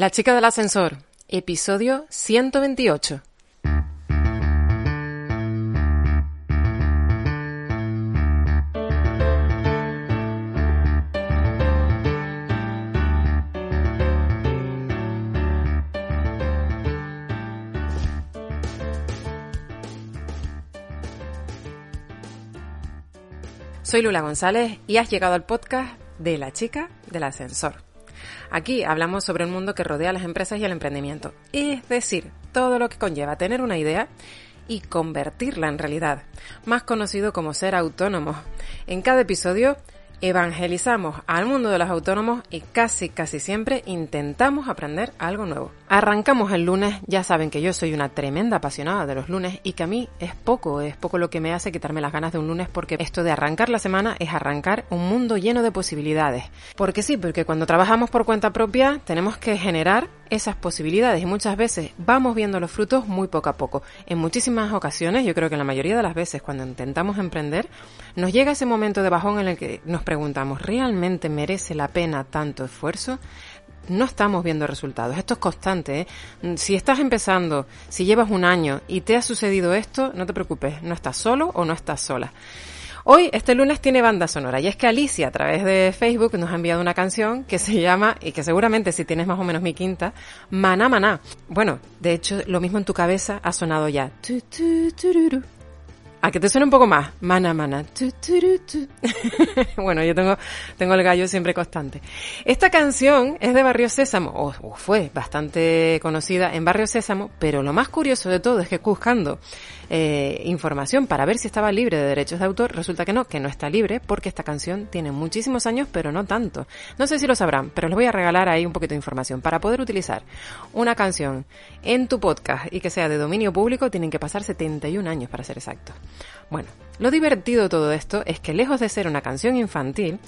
La chica del ascensor, episodio 128. Soy Lula González y has llegado al podcast de La chica del ascensor. Aquí hablamos sobre el mundo que rodea a las empresas y el emprendimiento, es decir, todo lo que conlleva tener una idea y convertirla en realidad, más conocido como ser autónomo. En cada episodio evangelizamos al mundo de los autónomos y casi casi siempre intentamos aprender algo nuevo. Arrancamos el lunes, ya saben que yo soy una tremenda apasionada de los lunes y que a mí es poco, es poco lo que me hace quitarme las ganas de un lunes porque esto de arrancar la semana es arrancar un mundo lleno de posibilidades. Porque sí, porque cuando trabajamos por cuenta propia tenemos que generar esas posibilidades y muchas veces vamos viendo los frutos muy poco a poco. En muchísimas ocasiones, yo creo que en la mayoría de las veces cuando intentamos emprender, nos llega ese momento de bajón en el que nos preguntamos, ¿realmente merece la pena tanto esfuerzo? No estamos viendo resultados. Esto es constante. ¿eh? Si estás empezando, si llevas un año y te ha sucedido esto, no te preocupes, no estás solo o no estás sola. Hoy, este lunes, tiene banda sonora y es que Alicia a través de Facebook nos ha enviado una canción que se llama, y que seguramente si tienes más o menos mi quinta, Maná Maná. Bueno, de hecho, lo mismo en tu cabeza ha sonado ya. A que te suene un poco más. Mana, mana. Tu, turu, tu. bueno, yo tengo, tengo el gallo siempre constante. Esta canción es de Barrio Sésamo, o, o, fue bastante conocida en Barrio Sésamo, pero lo más curioso de todo es que buscando eh, información para ver si estaba libre de derechos de autor, resulta que no, que no está libre porque esta canción tiene muchísimos años, pero no tanto. No sé si lo sabrán, pero les voy a regalar ahí un poquito de información. Para poder utilizar una canción en tu podcast y que sea de dominio público, tienen que pasar 71 años para ser exactos. Bueno, lo divertido de todo esto es que lejos de ser una canción infantil,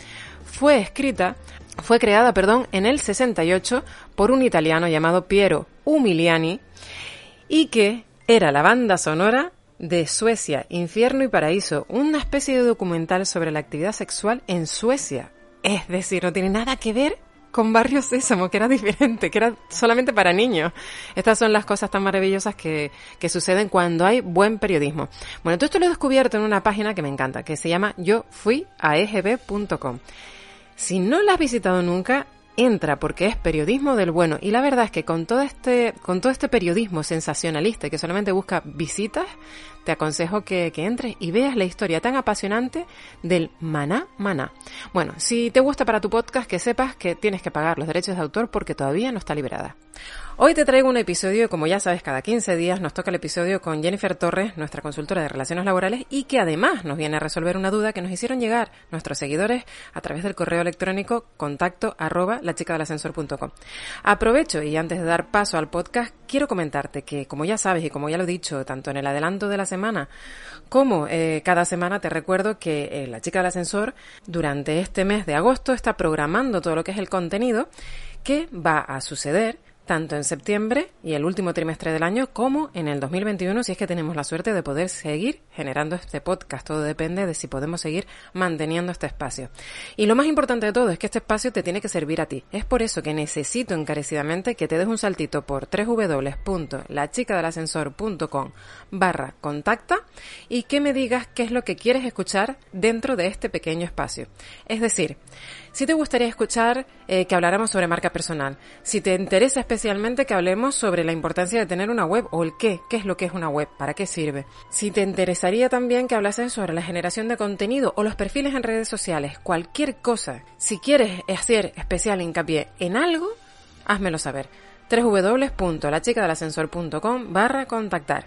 fue escrita, fue creada, perdón, en el 68 por un italiano llamado Piero Umiliani y que era la banda sonora de Suecia, Infierno y Paraíso, una especie de documental sobre la actividad sexual en Suecia. Es decir, no tiene nada que ver con Barrio Sésamo, que era diferente, que era solamente para niños. Estas son las cosas tan maravillosas que, que suceden cuando hay buen periodismo. Bueno, todo esto lo he descubierto en una página que me encanta, que se llama yo fui a egb.com. Si no la has visitado nunca, entra porque es periodismo del bueno y la verdad es que con todo este con todo este periodismo sensacionalista que solamente busca visitas te aconsejo que, que, entres y veas la historia tan apasionante del maná maná. Bueno, si te gusta para tu podcast, que sepas que tienes que pagar los derechos de autor porque todavía no está liberada. Hoy te traigo un episodio, como ya sabes, cada 15 días nos toca el episodio con Jennifer Torres, nuestra consultora de relaciones laborales, y que además nos viene a resolver una duda que nos hicieron llegar nuestros seguidores a través del correo electrónico contacto arroba lachicadelascensor.com. Aprovecho y antes de dar paso al podcast, quiero comentarte que, como ya sabes y como ya lo he dicho, tanto en el adelanto de la semana como eh, cada semana te recuerdo que eh, la chica del ascensor durante este mes de agosto está programando todo lo que es el contenido que va a suceder tanto en septiembre y el último trimestre del año como en el 2021 si es que tenemos la suerte de poder seguir generando este podcast. Todo depende de si podemos seguir manteniendo este espacio. Y lo más importante de todo es que este espacio te tiene que servir a ti. Es por eso que necesito encarecidamente que te des un saltito por www.lachicadelascensor.com barra contacta y que me digas qué es lo que quieres escuchar dentro de este pequeño espacio. Es decir, si te gustaría escuchar eh, que habláramos sobre marca personal, si te interesa especialmente que hablemos sobre la importancia de tener una web o el qué, qué es lo que es una web, para qué sirve, si te interesaría también que hablases sobre la generación de contenido o los perfiles en redes sociales, cualquier cosa, si quieres hacer especial hincapié en algo, házmelo saber. www.lachicadelascensor.com barra contactar.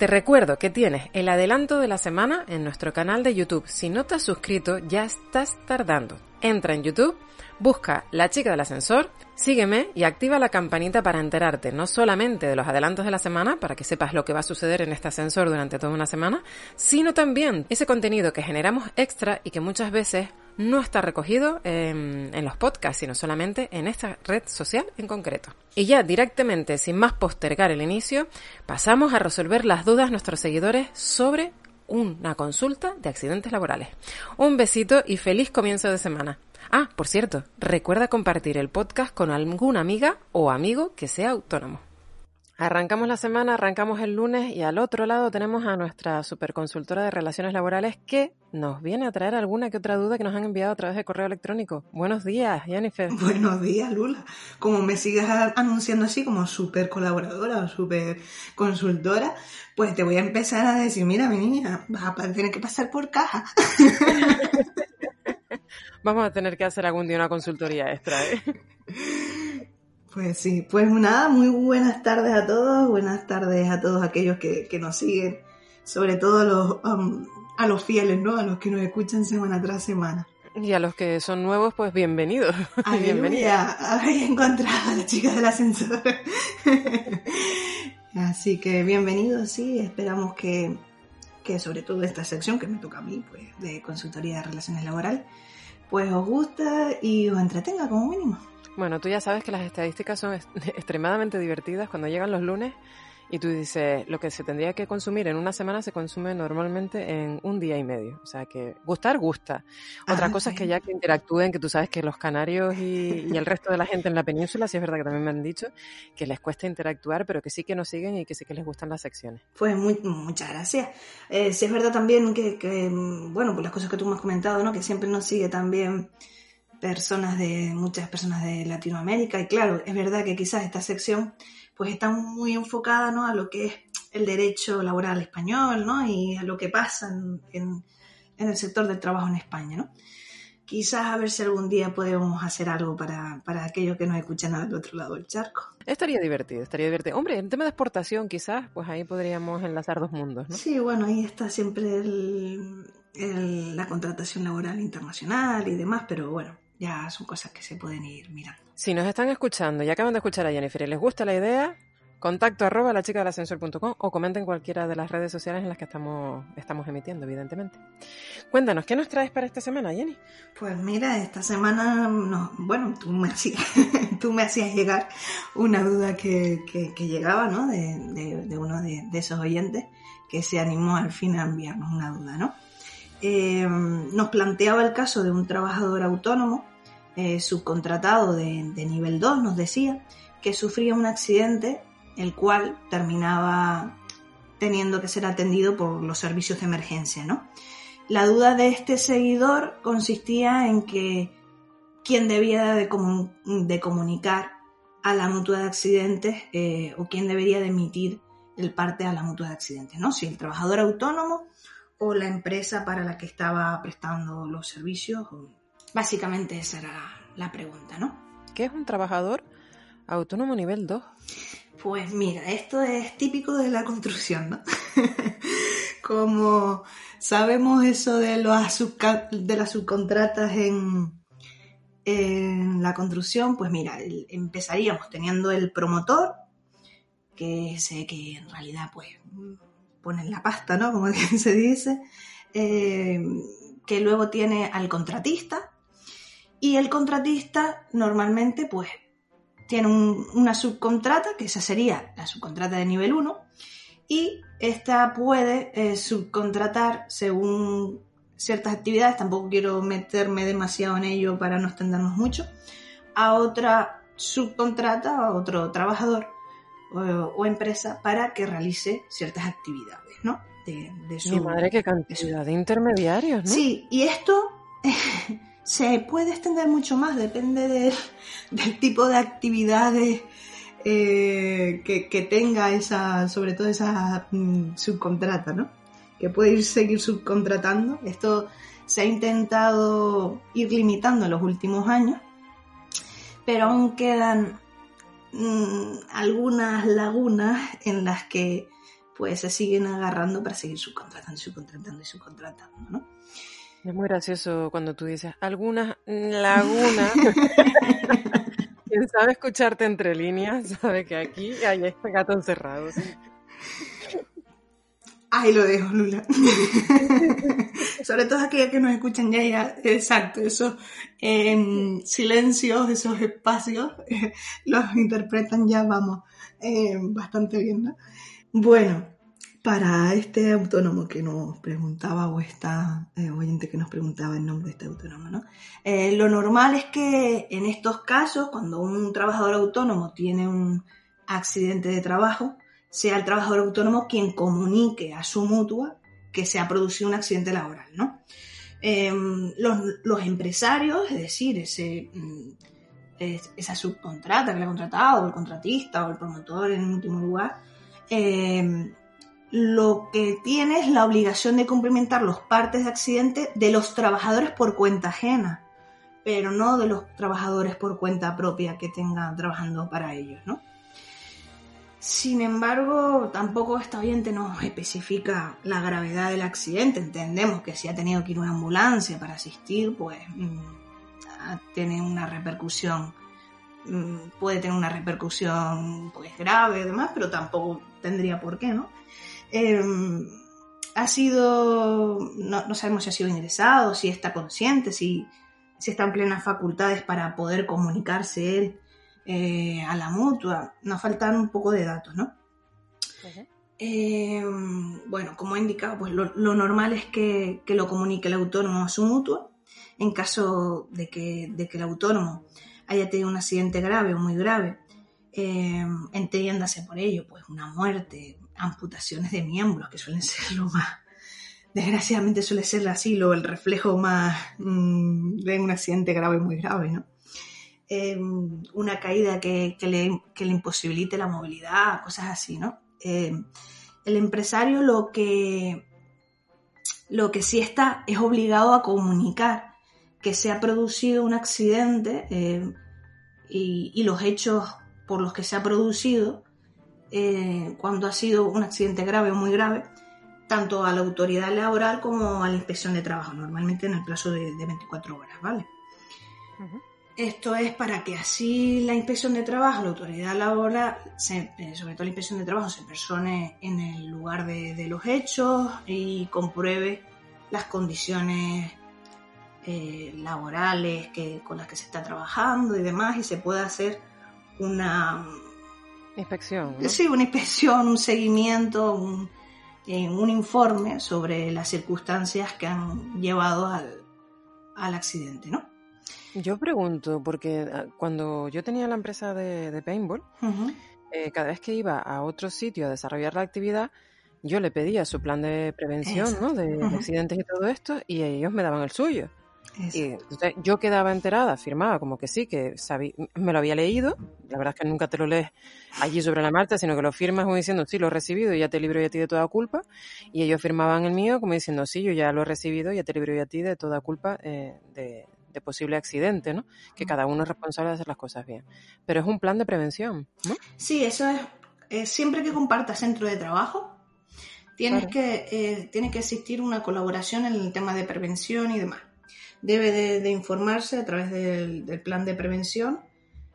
Te recuerdo que tienes el adelanto de la semana en nuestro canal de YouTube. Si no te has suscrito, ya estás tardando. Entra en YouTube, busca La chica del ascensor, sígueme y activa la campanita para enterarte no solamente de los adelantos de la semana, para que sepas lo que va a suceder en este ascensor durante toda una semana, sino también ese contenido que generamos extra y que muchas veces no está recogido en, en, los podcasts, sino solamente en esta red social en concreto. Y ya directamente, sin más postergar el inicio, pasamos a resolver las dudas nuestros seguidores sobre una consulta de accidentes laborales. Un besito y feliz comienzo de semana. Ah, por cierto, recuerda compartir el podcast con alguna amiga o amigo que sea autónomo. Arrancamos la semana, arrancamos el lunes y al otro lado tenemos a nuestra superconsultora de relaciones laborales que nos viene a traer alguna que otra duda que nos han enviado a través de correo electrónico. Buenos días, Jennifer. Buenos días, Lula. Como me sigas anunciando así como super colaboradora o super consultora, pues te voy a empezar a decir, mira, mi niña, vas a tener que pasar por caja. Vamos a tener que hacer algún día una consultoría extra, ¿eh? Pues sí, pues nada, muy buenas tardes a todos, buenas tardes a todos aquellos que, que nos siguen, sobre todo a los, um, a los fieles, ¿no? A los que nos escuchan semana tras semana. Y a los que son nuevos, pues bienvenidos. Bienvenida. Habéis encontrado a la chica del ascensor. Así que bienvenidos, sí, esperamos que, que sobre todo esta sección que me toca a mí, pues, de consultoría de relaciones laborales, pues os gusta y os entretenga como mínimo. Bueno, tú ya sabes que las estadísticas son extremadamente divertidas cuando llegan los lunes y tú dices, lo que se tendría que consumir en una semana se consume normalmente en un día y medio. O sea que gustar, gusta. Otra Ah, cosa es que ya que interactúen, que tú sabes que los canarios y, y el resto de la gente en la península, sí es verdad que también me han dicho que les cuesta interactuar, pero que sí que nos siguen y que sí que les gustan las secciones. Pues muy- muchas gracias. Eh, sí es verdad también que, que, mm, bueno, pues las cosas que tú me has comentado, ¿no? Que siempre nos sigue también personas de, muchas personas de Latinoamérica. Y claro, es verdad que quizás esta sección pues está muy enfocada, ¿no? A lo que es el derecho laboral español, ¿no? Y a lo que pasa en, en- en el sector del trabajo en España, ¿no? Quizás a ver si algún día podemos hacer algo para, para aquellos que nos escuchan al otro lado del charco. Estaría divertido, estaría divertido. Hombre, en tema de exportación quizás, pues ahí podríamos enlazar dos mundos, ¿no? Sí, bueno, ahí está siempre el- el- la contratación laboral internacional y demás, pero bueno, ya son cosas que se pueden ir mirando. Si nos están escuchando y acaban de escuchar a Jennifer y les gusta la idea, contacto arroba la chica o comenten cualquiera de las redes sociales en las que estamos, estamos emitiendo, evidentemente. Cuéntanos, ¿qué nos traes para esta semana, Jenny? Pues mira, esta semana, no, bueno, tú me hacías, tú me hacías llegar una duda que, que- que llegaba, ¿no? De, de- de uno de, de esos oyentes que se animó al fin a enviarnos una duda, ¿no? Eh, nos planteaba el caso de un trabajador autónomo, eh, subcontratado de, nivel 2, nos decía, que sufría un accidente, el cual terminaba teniendo que ser atendido por los servicios de emergencia, ¿no? La duda de este seguidor consistía en que quién debía de, comu- de comunicar a la mutua de accidentes eh, o quién debería de emitir el parte a la mutua de accidentes, ¿no? Si el trabajador autónomo o la empresa para la que estaba prestando los servicios. Básicamente esa era la, la pregunta, ¿no? ¿Qué es un trabajador autónomo nivel 2? Pues mira, esto es típico de la construcción, ¿no? Como sabemos eso de, los de las subcontratas en, en la construcción, pues mira, empezaríamos teniendo el promotor, que sé que en realidad pues ponen la pasta, ¿no? Como se dice, eh, que luego tiene al contratista, y el contratista normalmente pues tiene un- una subcontrata, que esa sería la subcontrata de nivel 1, y esta puede eh, subcontratar según ciertas actividades, tampoco quiero meterme demasiado en ello para no extendernos mucho, a otra subcontrata, a otro trabajador o, o empresa para que realice ciertas actividades, ¿no? De, de su- Mi madre, qué cantidad de intermediarios, ¿no? Sí, y esto se puede extender mucho más, depende del, tipo de actividades eh, que, que tenga esa, sobre todo esa mm, subcontrata, ¿no? Que puede ir seguir subcontratando. Esto se ha intentado ir limitando en los últimos años, pero aún quedan mm, algunas lagunas en las que pues se siguen agarrando para seguir subcontratando, subcontratando y subcontratando, ¿no? Es muy gracioso cuando tú dices algunas lagunas. Quien sabe escucharte entre líneas sabe que aquí hay este gato encerrado. Ahí lo dejo, Lula. Sobre todo aquellas que nos escuchan ya, ya, exacto, esos em, silencios, esos espacios, los interpretan ya, vamos, em, bastante bien, ¿no? Bueno, para este autónomo que nos preguntaba, o esta eh, oyente que nos preguntaba el nombre de este autónomo, ¿no? Eh, lo normal es que en estos casos, cuando un trabajador autónomo tiene un accidente de trabajo, sea el trabajador autónomo quien comunique a su mutua que se ha producido un accidente laboral, ¿no? Em, los, empresarios, es decir, ese, mm, esa subcontrata que le ha contratado, o el contratista, o el promotor en último lugar, em, lo que tiene es la obligación de cumplimentar los partes de accidente de los trabajadores por cuenta ajena, pero no de los trabajadores por cuenta propia que tengan trabajando para ellos, ¿no? Sin embargo, tampoco esta oyente nos especifica la gravedad del accidente. Entendemos que si ha tenido que ir una ambulancia para asistir, pues mm, tiene una repercusión, mm, puede tener una repercusión pues grave y demás, pero tampoco tendría por qué, ¿no? Em, ha sido, no, sabemos si ha sido ingresado, si está consciente, si, si está en plenas facultades para poder comunicarse él eh, a la mutua. Nos faltan un poco de datos, ¿no? Eh, bueno, como he indicado, pues lo, normal es que, lo comunique el autónomo a su mutua. En caso de que, el autónomo haya tenido un accidente grave o muy grave, eh, entiéndase por ello, pues una muerte, amputaciones de miembros, que suelen ser lo más, desgraciadamente suele ser así, lo, el reflejo más mm, de un accidente grave, muy grave, ¿no? Em, una caída que, le, imposibilite la movilidad, cosas así, ¿no? Em, el empresario lo que, lo que sí está es obligado a comunicar que se ha producido un accidente em, y, los hechos por los que se ha producido, eh, cuando ha sido un accidente grave o muy grave, tanto a la autoridad laboral como a la inspección de trabajo, normalmente en el plazo de, 24 horas, ¿vale? Esto es para que así la inspección de trabajo, la autoridad laboral, eh, sobre todo la inspección de trabajo, se persone en el lugar de, los hechos y compruebe las condiciones eh, laborales que, con las que se está trabajando y demás y se pueda hacer una inspección. Sí, una inspección, un seguimiento, un, un, informe sobre las circunstancias que han llevado al, al accidente, ¿no? Yo pregunto, porque ah, cuando yo tenía la empresa de, paintball, eh, cada vez que iba a otro sitio a desarrollar la actividad, yo le pedía su plan de prevención, ¿no? De, accidentes y todo esto, y ellos me daban el suyo. Y yo quedaba enterada, firmaba como que sí, que sabía, me lo había leído. La verdad es que nunca te lo lees allí sobre la marcha, sino que lo firmas como diciendo, sí, lo he recibido y ya te libro y a ti de toda culpa. Y ellos firmaban el mío como diciendo, sí, yo ya lo he recibido y ya te libro y a ti de toda culpa eh, de, de posible accidente, ¿no? Que cada uno es responsable de hacer las cosas bien. Pero es un plan de prevención, ¿no? Sí, eso es. siempre que compartas centro de trabajo, tienes que, eh, tiene que existir una colaboración en el tema de prevención y demás. Debe de, informarse a través del, plan de prevención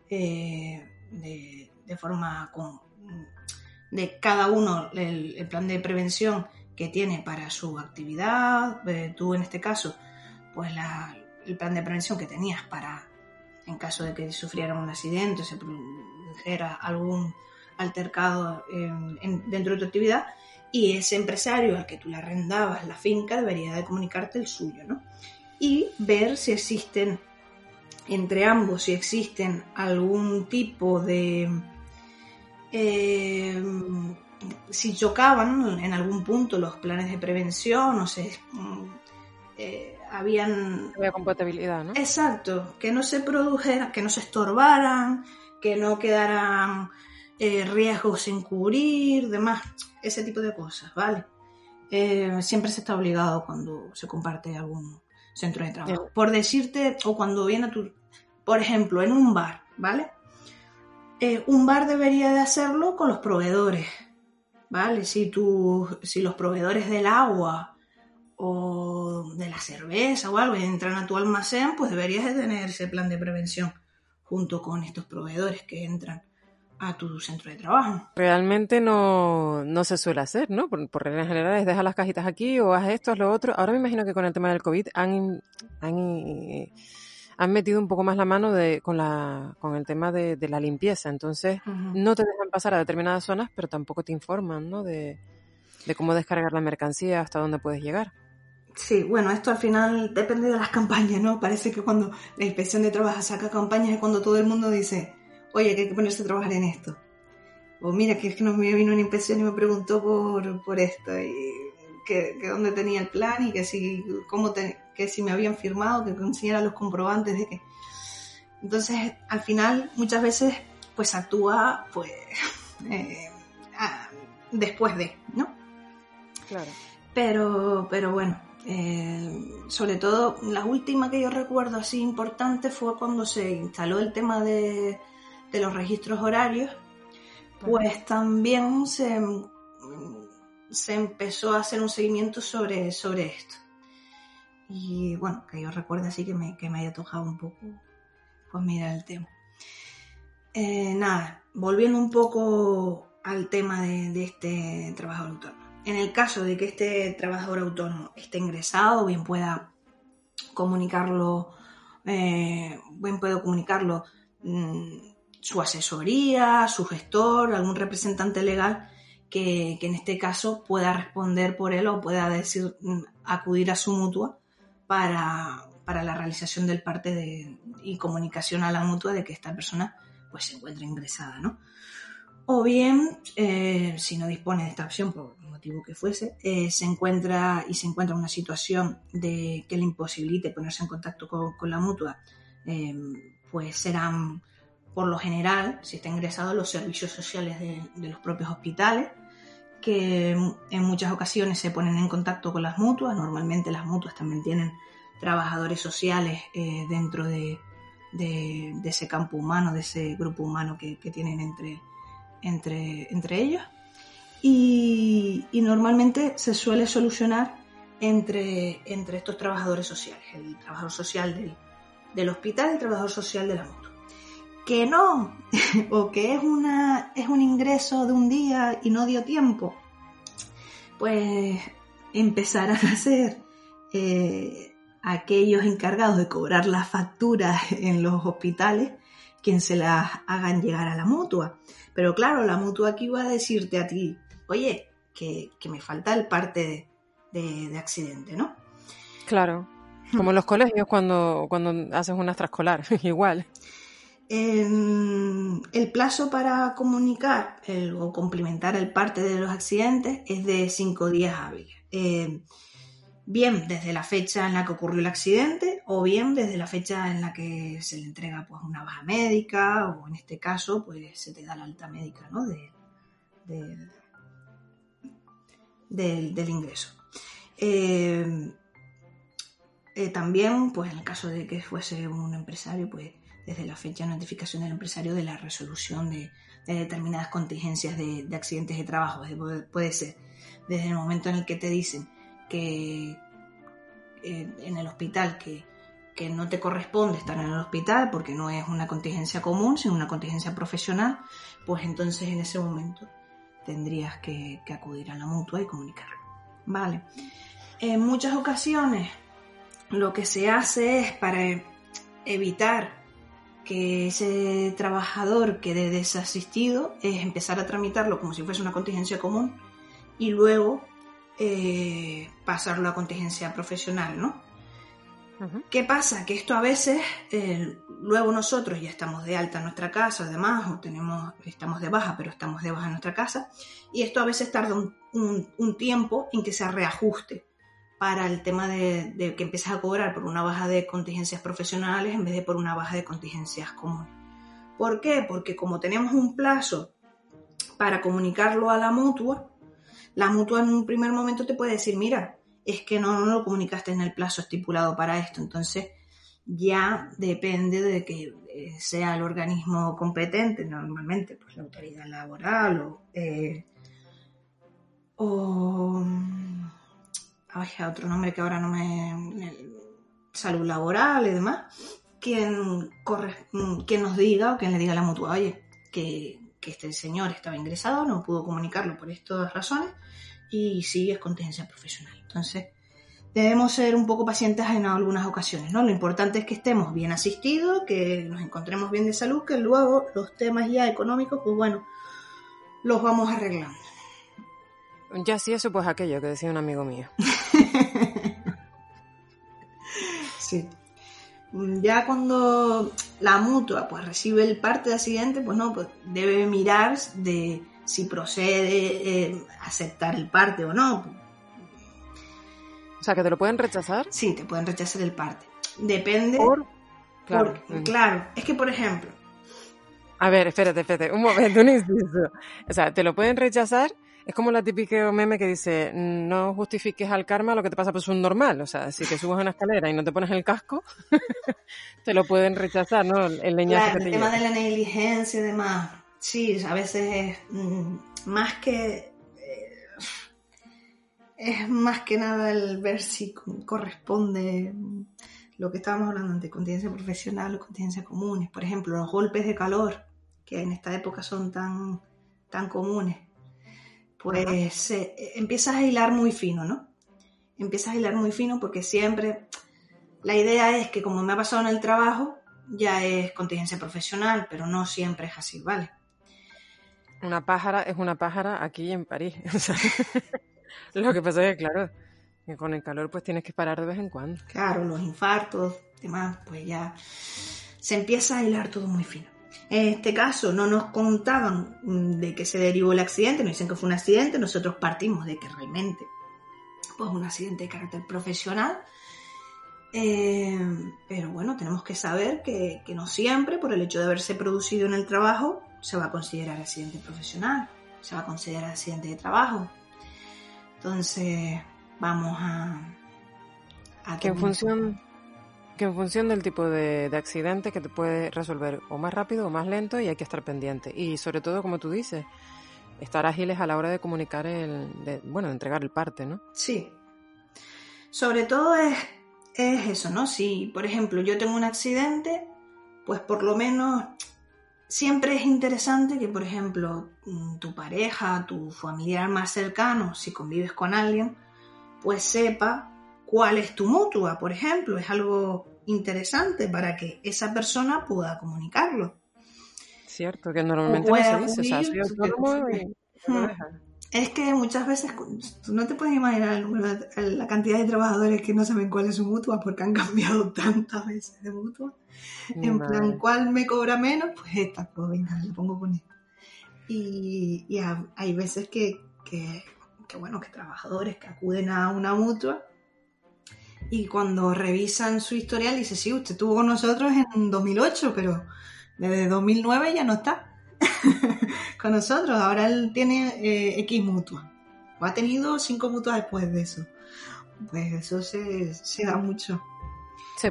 eh, de, forma de cada uno el, plan de prevención que tiene para su actividad. Eh, tú en este caso, pues el plan de prevención que tenías para, en caso de que sufriera un accidente o se produjera algún altercado dentro de tu actividad, y ese empresario al que tú le arrendabas la finca debería de comunicarte el suyo, ¿no? Y ver si existen entre ambos, si existen algún tipo de... Eh, si chocaban en algún punto los planes de prevención, o se, eh, habían... Había compatibilidad, ¿no? Exacto, que no se produjeran, que no se estorbaran, que no quedaran eh, riesgos sin cubrir, demás, ese tipo de cosas, ¿vale? Siempre se está obligado cuando se comparte algún centro de trabajo. Por decirte, o cuando viene a tu, por ejemplo, en un bar, ¿vale? Eh, un bar debería de hacerlo con los proveedores, ¿vale? Si, tú, si los proveedores del agua o de la cerveza o algo entran a tu almacén, pues deberías de tener ese plan de prevención junto con estos proveedores que entran a tu centro de trabajo. Realmente no, no se suele hacer, ¿no? Por, por reglas generales, deja las cajitas aquí o haz esto, haz lo otro. Ahora me imagino que con el tema del COVID han, han, eh, han metido un poco más la mano de, con, la, con el tema de, de la limpieza. Entonces, Ujú. no te dejan pasar a determinadas zonas, pero tampoco te informan, ¿no? De, de cómo descargar la mercancía, hasta dónde puedes llegar. Sí, bueno, esto al final depende de las campañas, ¿no? Parece que cuando la inspección de trabajo saca campañas es cuando todo el mundo dice, oye, que hay que ponerse a trabajar en esto. O mira, que es que nos me vino una inspección y me preguntó por, por esto, y que, que dónde tenía el plan y que si, cómo te- que si me habían firmado, que enseñara los comprobantes de que... Entonces, al final, muchas veces, pues actúa, pues, eh, ah, después de, ¿no? Claro. Pero, pero bueno, eh, sobre todo la última que yo recuerdo así importante fue cuando se instaló el tema de, de los registros horarios, pues también se, mm, se empezó a hacer un seguimiento sobre, sobre esto. Y bueno, que yo recuerdo así que me, que me haya tocado un poco, pues mirar el tema. Eh, nada, volviendo un poco al tema de, de este trabajador autónomo. En el caso de que este trabajador autónomo esté ingresado, bien pueda comunicarlo, eh, bien pueda comunicarlo mm, su asesoría, su gestor, algún representante legal que, que en este caso pueda responder por él o pueda decir, mm, acudir a su mutua para, para la realización del parte de, y comunicación a la mutua de que esta persona pues se encuentra ingresada, ¿no? O bien, eh, si no dispone de esta opción, por el motivo que fuese, eh, se encuentra y se encuentra en una situación de que le imposibilite ponerse en contacto con, con la mutua, eh, pues serán, por lo general, si está ingresado, los servicios sociales de, los propios hospitales, que en muchas ocasiones se ponen en contacto con las mutuas. Normalmente las mutuas también tienen trabajadores sociales eh, dentro de, ese campo humano, de ese grupo humano que, tienen entre, entre, entre ellos. Y, y normalmente se suele solucionar entre, entre estos trabajadores sociales, el trabajador social del, del hospital y el trabajador social de la mutua. Que no, o que es, una, es un ingreso de un día y no dio tiempo, pues empezarán a ser eh, aquellos encargados de cobrar las facturas en los hospitales quien se las hagan llegar a la mutua. Pero claro, la mutua aquí va a decirte a ti, oye, que, que me falta el parte de, de, de accidente, ¿no? Claro. Como en los colegios cuando, cuando haces una extraescolar, igual. El plazo para comunicar o complementar el parte de los accidentes es de cinco días hábiles. Eh, bien desde la fecha en la que ocurrió el accidente o bien desde la fecha en la que se le entrega pues, una baja médica o en este caso pues se te da la alta médica ¿no? de, de, del, del ingreso. Eh, eh, también, pues en el caso de que fuese un empresario, pues desde la fecha de notificación del empresario de la resolución de, de determinadas contingencias de, de, accidentes de trabajo. Puede, puede, ser desde el momento en el que te dicen que eh, en el hospital que, que, no te corresponde estar en el hospital porque no es una contingencia común, sino una contingencia profesional, pues entonces en ese momento tendrías que, que acudir a la mutua y comunicarlo. Vale. En muchas ocasiones lo que se hace es para evitar que ese trabajador quede desasistido es empezar a tramitarlo como si fuese una contingencia común y luego eh, pasarlo a contingencia profesional, ¿no? Uh -huh. ¿Qué pasa? Que esto a veces, eh, luego nosotros ya estamos de alta en nuestra casa, además, o tenemos, estamos de baja, pero estamos de baja en nuestra casa, y esto a veces tarda un, un, un tiempo en que se reajuste para el tema de, que empiezas a cobrar por una baja de contingencias profesionales en vez de por una baja de contingencias comunes. ¿Por qué? Porque como tenemos un plazo para comunicarlo a la mutua, la mutua en un primer momento te puede decir, mira, es que no, lo comunicaste en el plazo estipulado para esto, entonces ya depende de que sea el organismo competente, normalmente pues la autoridad laboral o, eh, o otro nombre que ahora no me... salud laboral y demás, quien, corre, quien nos diga o quien le diga a la mutua, oye, que, que este señor estaba ingresado, no pudo comunicarlo por estas razones y sigue es contingencia profesional. Entonces, debemos ser un poco pacientes en algunas ocasiones, ¿no? Lo importante es que estemos bien asistidos, que nos encontremos bien de salud, que luego los temas ya económicos, pues bueno, los vamos arreglando. Ya sí, eso pues aquello que decía un amigo mío. sí. Ya cuando la mutua pues recibe el parte de accidente, pues no, pues debe mirar de si procede eh, aceptar el parte o no. O sea, que te lo pueden rechazar. Sí, te pueden rechazar el parte. Depende. Claro. Mm. claro, es que por ejemplo. A ver, espérate, espérate, un momento, un inciso. O sea, te lo pueden rechazar es como la típica meme que dice, no justifiques al karma lo que te pasa por un normal. O sea, si te subes a una escalera y no te pones el casco, te lo pueden rechazar, ¿no? El leñazo El tema de la negligencia y demás. Sí, a veces es mm, más que... Eh, es más que nada el ver si corresponde lo que estábamos hablando antes, contingencia profesional o contingencia comunes. Por ejemplo, los golpes de calor, que en esta época son tan, tan comunes pues eh, empiezas a hilar muy fino, ¿no? Empiezas a hilar muy fino porque siempre la idea es que como me ha pasado en el trabajo, ya es contingencia profesional, pero no siempre es así, ¿vale? Una pájara es una pájara aquí en París. lo que pasa es que, claro, que con el calor pues tienes que parar de vez en cuando. Claro, los infartos, demás, pues ya se empieza a hilar todo muy fino. En este caso no nos contaban mm, de que se derivó el accidente, nos dicen que fue un accidente, nosotros partimos de que realmente pues un accidente de carácter profesional. Eh, pero bueno, tenemos que saber que, no siempre, por el hecho de haberse producido en el trabajo, se va a considerar accidente profesional, se va a considerar accidente de trabajo. Entonces, vamos a... a en función que en función del tipo de, accidente que te puede resolver o más rápido o más lento y hay que estar pendiente. Y sobre todo, como tú dices, estar ágiles a la hora de comunicar el, bueno, de entregar el parte, ¿no? Sí. Sobre todo es, es eso, ¿no? Si, por ejemplo, yo tengo un accidente, pues por lo menos siempre es interesante que, por ejemplo, mm, tu pareja, tu familiar más cercano, si convives con alguien, pues sepa cuál es tu mutua, por ejemplo. Es algo interesante para que esa persona pueda comunicarlo. Cierto, que normalmente no se dice, Es que muchas veces, tú no te puedes imaginar la cantidad de trabajadores que no saben cuál es su mutua porque han cambiado tantas veces de mutua. En plan, ¿cuál me cobra menos? Pues esta, pues venga, le pongo con esto. Y, hay veces que, que, bueno, que trabajadores que acuden a una mutua y cuando revisan su historial dice, sí, usted estuvo con nosotros en 2008, pero desde 2009 ya no está con nosotros. Ahora él tiene eh, X mutua. O ha tenido cinco mutuas después de eso. Pues eso se, da mucho.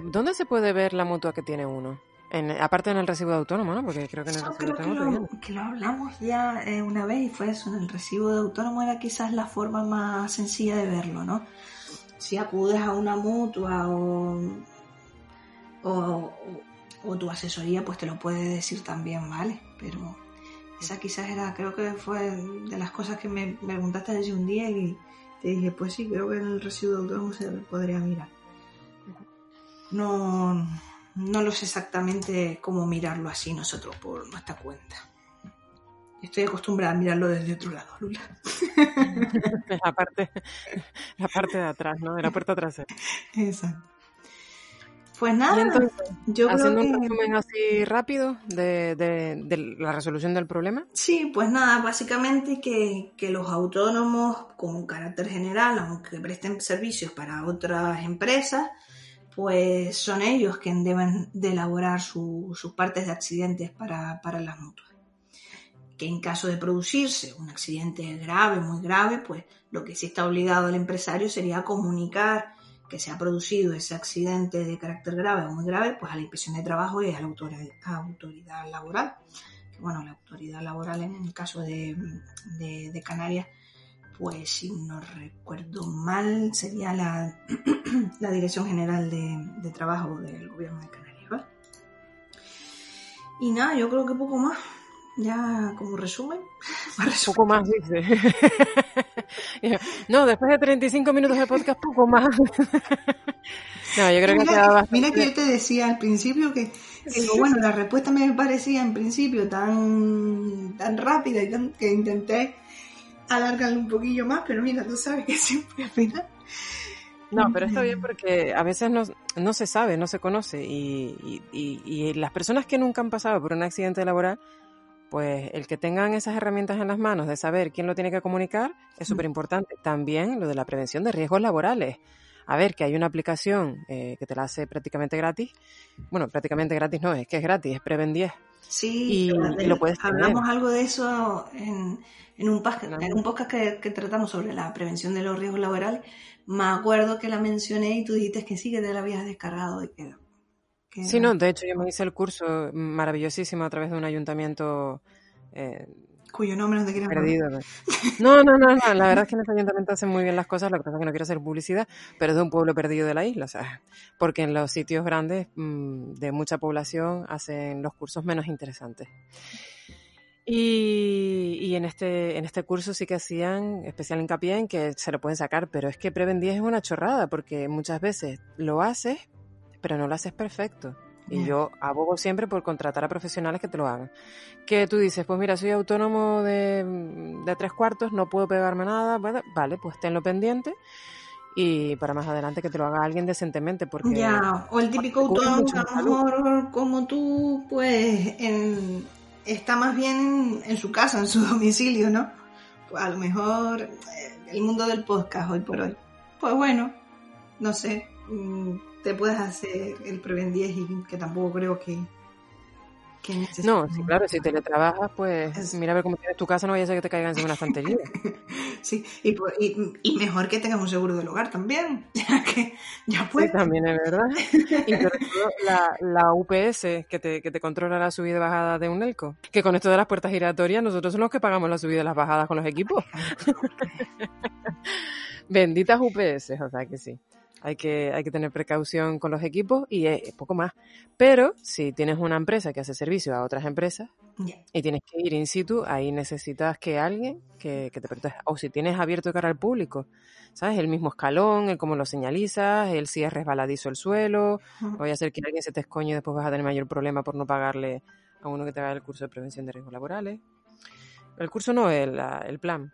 ¿Dónde se puede ver la mutua que tiene uno? En, aparte en el recibo de autónomo, ¿no? Porque creo que en el recibo de autónomo. Que lo, hablamos ya eh, una vez y fue eso. En el recibo de autónomo era quizás la forma más sencilla de verlo, ¿no? Si acudes a una mutua o, o, tu asesoría, pues te lo puede decir también, ¿vale? Pero esa quizás era, creo que fue de las cosas que me, preguntaste desde un día y te dije, pues sí, creo que en el residuo autónomo se podría mirar. No, no lo sé exactamente cómo mirarlo así nosotros por nuestra cuenta. Estoy acostumbrada a mirarlo desde otro lado, Lula. la, parte, la parte de atrás, ¿no? De la puerta trasera. Exacto. Pues nada, yo haciendo un resumen así rápido de, la resolución del problema. Sí, pues nada, básicamente que, que, los autónomos, con carácter general, aunque presten servicios para otras empresas, pues son ellos quienes deben de elaborar sus partes de accidentes para, para las mutuas que en caso de producirse un accidente grave, muy grave, pues lo que sí está obligado el empresario sería comunicar que se ha producido ese accidente de carácter grave o muy grave, pues a la inspección de trabajo y a la autoridad, laboral. bueno, la autoridad laboral en el caso de, Canarias, pues si no recuerdo mal, sería la, la Dirección General de, Trabajo del Gobierno de Canarias. Y nada, yo creo que poco más. Ya como resumen. Poco más, dice. no, después de 35 minutos de podcast, poco más. no, yo creo que Mira que yo te decía al principio que, bueno, la respuesta me parecía en principio tan, tan rápida y que intenté alargarlo un poquillo más, pero mira, tú sabes que siempre al final. No, pero está bien porque a veces no, no se sabe, no se conoce y, y, y, las personas que nunca han pasado por un accidente laboral, pues el que tengan esas herramientas en las manos de saber quién lo tiene que comunicar es súper importante. También lo de la prevención de riesgos laborales. A ver, que hay una aplicación eh, que te la hace prácticamente gratis. Bueno, prácticamente gratis no, es que es gratis, es Preven 10. Sí, y, lo puedes hablamos algo de eso en, en un, en un podcast que, tratamos sobre la prevención de los riesgos laborales, me acuerdo que la mencioné y tú dijiste que sí, que te la habías descargado. Y que, sí, no, de hecho yo me hice el curso maravillosísimo a través de un ayuntamiento... Eh, cuyo nombre no te quieres perdido. No, no, no, no, la verdad es que en ese ayuntamiento hacen muy bien las cosas, lo que pasa es que no quiero hacer publicidad, pero es de un pueblo perdido de la isla, o sea, porque en los sitios grandes mm, de mucha población hacen los cursos menos interesantes. Y, y, en este en este curso sí que hacían especial hincapié en que se lo pueden sacar, pero es que Preven 10 es una chorrada porque muchas veces lo haces, pero no lo haces perfecto. Y yo abogo siempre por contratar a profesionales que te lo hagan. Que tú dices, pues mira, soy autónomo de, de tres cuartos, no puedo pegarme nada, vale, pues tenlo pendiente y para más adelante que te lo haga alguien decentemente porque ya o el típico autónomo a lo mejor como tú pues en, está más bien en, su casa, en su domicilio, ¿no? Pues a lo mejor eh, el mundo del podcast hoy por hoy. Pues bueno, no sé, mm, te puedes hacer el Preven 10 y que tampoco creo que, no, sí, claro, si teletrabajas, pues mira a ver cómo tienes tu casa, no vaya a ser que te caigan en una estantería. sí, y, y, mejor que tengas un seguro del hogar también, ya que ya puedes. Sí, también es verdad. Y sobre todo la, la UPS que te, que te controla la subida y bajada de un elco. Que con esto de las puertas giratorias, nosotros somos los que pagamos la subida y las bajadas con los equipos. Benditas UPS, o sea que sí hay que, hay que tener precaución con los equipos y es poco más. Pero si tienes una empresa que hace servicio a otras empresas y tienes que ir in situ, ahí necesitas que alguien que, te proteja. O si tienes abierto cara al público, ¿sabes? El mismo escalón, el cómo lo señalizas, el si es resbaladizo el suelo, uh voy a hacer que alguien se te escoñe y después vas a tener mayor problema por no pagarle a uno que te haga el curso de prevención de riesgos laborales. El curso no, el, el plan.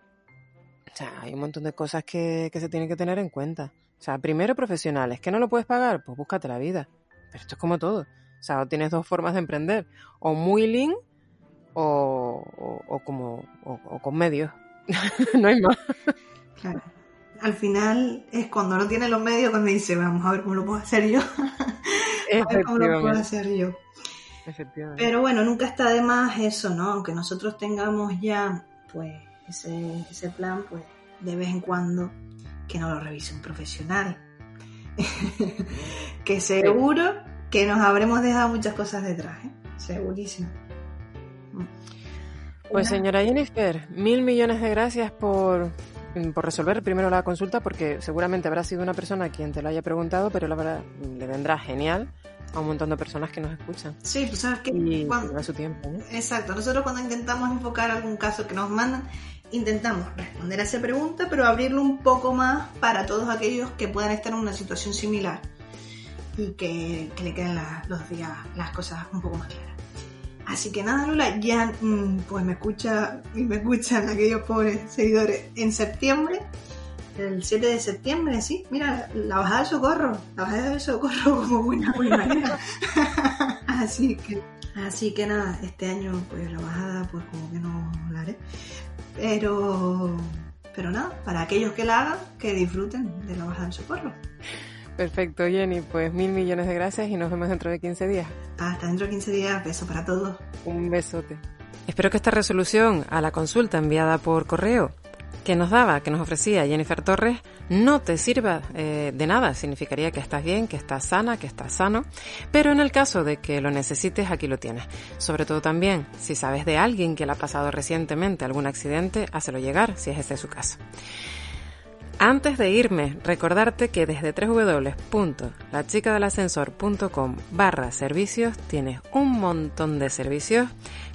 O sea, hay un montón de cosas que, que se tienen que tener en cuenta. O sea, primero profesionales, ¿que no lo puedes pagar? Pues búscate la vida. Pero esto es como todo. O sea, tienes dos formas de emprender. O muy lean o, o, como o, con medios. no hay más. Claro. Al final es cuando no tiene los medios cuando dice, vamos a ver cómo lo puedo hacer yo. a ver cómo lo puedo hacer yo. Efectivamente. Pero bueno, nunca está de más eso, ¿no? Aunque nosotros tengamos ya, pues, ese, ese plan, pues, de vez en cuando que no lo revise un profesional. que seguro que nos habremos dejado muchas cosas detrás, ¿eh? segurísimo. Pues señora Jennifer, mil millones de gracias por, por resolver primero la consulta, porque seguramente habrá sido una persona quien te lo haya preguntado, pero la verdad le vendrá genial a un montón de personas que nos escuchan. Sí, pues sabes que... Y cuando, su tiempo. Exacto, nosotros cuando intentamos enfocar algún caso que nos mandan, intentamos responder a esa pregunta, pero abrirlo un poco más para todos aquellos que puedan estar en una situación similar y que, le queden los días las cosas un poco más claras. Así que nada, Lula, ya mm, pues me escucha y me escuchan aquellos pobres seguidores en septiembre, el 7 de septiembre, sí, mira, la bajada de socorro, la bajada de socorro como buena buena así que así que nada, este año pues la bajada pues como que no la haré. Pero, pero nada, para aquellos que la hagan, que disfruten de la bajada del socorro. Perfecto, Jenny. Pues mil millones de gracias y nos vemos dentro de 15 días. Hasta dentro de 15 días. Beso para todos. Un besote. Espero que esta resolución a la consulta enviada por correo que nos daba, que nos ofrecía Jennifer Torres, no te sirva eh, de nada. Significaría que estás bien, que estás sana, que estás sano. Pero en el caso de que lo necesites, aquí lo tienes. Sobre todo también, si sabes de alguien que le ha pasado recientemente algún accidente, hácelo llegar, si es ese su caso. Antes de irme, recordarte que desde www.lachicadelascensor.com barra servicios tienes un montón de servicios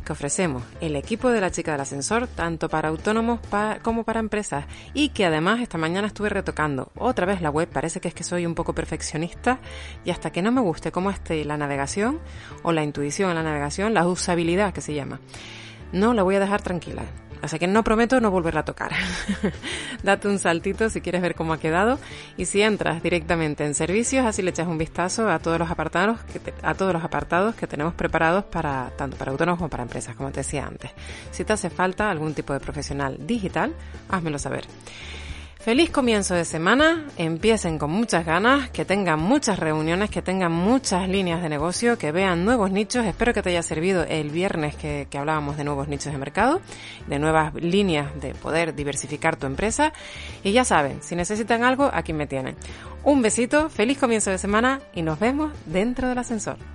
que ofrecemos. El equipo de la chica del ascensor, tanto para autónomos como para empresas, y que además esta mañana estuve retocando otra vez la web, parece que es que soy un poco perfeccionista, y hasta que no me guste cómo esté la navegación, o la intuición en la navegación, la usabilidad que se llama, no la voy a dejar tranquila. Así que no prometo no volverla a tocar. Date un saltito si quieres ver cómo ha quedado y si entras directamente en servicios, así le echas un vistazo a todos los apartados que a todos los apartados que tenemos preparados para tanto para autónomos como para empresas, como te decía antes. Si te hace falta algún tipo de profesional digital, házmelo saber. Feliz comienzo de semana, empiecen con muchas ganas, que tengan muchas reuniones, que tengan muchas líneas de negocio, que vean nuevos nichos. Espero que te haya servido el viernes que, que hablábamos de nuevos nichos de mercado, de nuevas líneas de poder diversificar tu empresa. Y ya saben, si necesitan algo, aquí me tienen. Un besito, feliz comienzo de semana y nos vemos dentro del ascensor.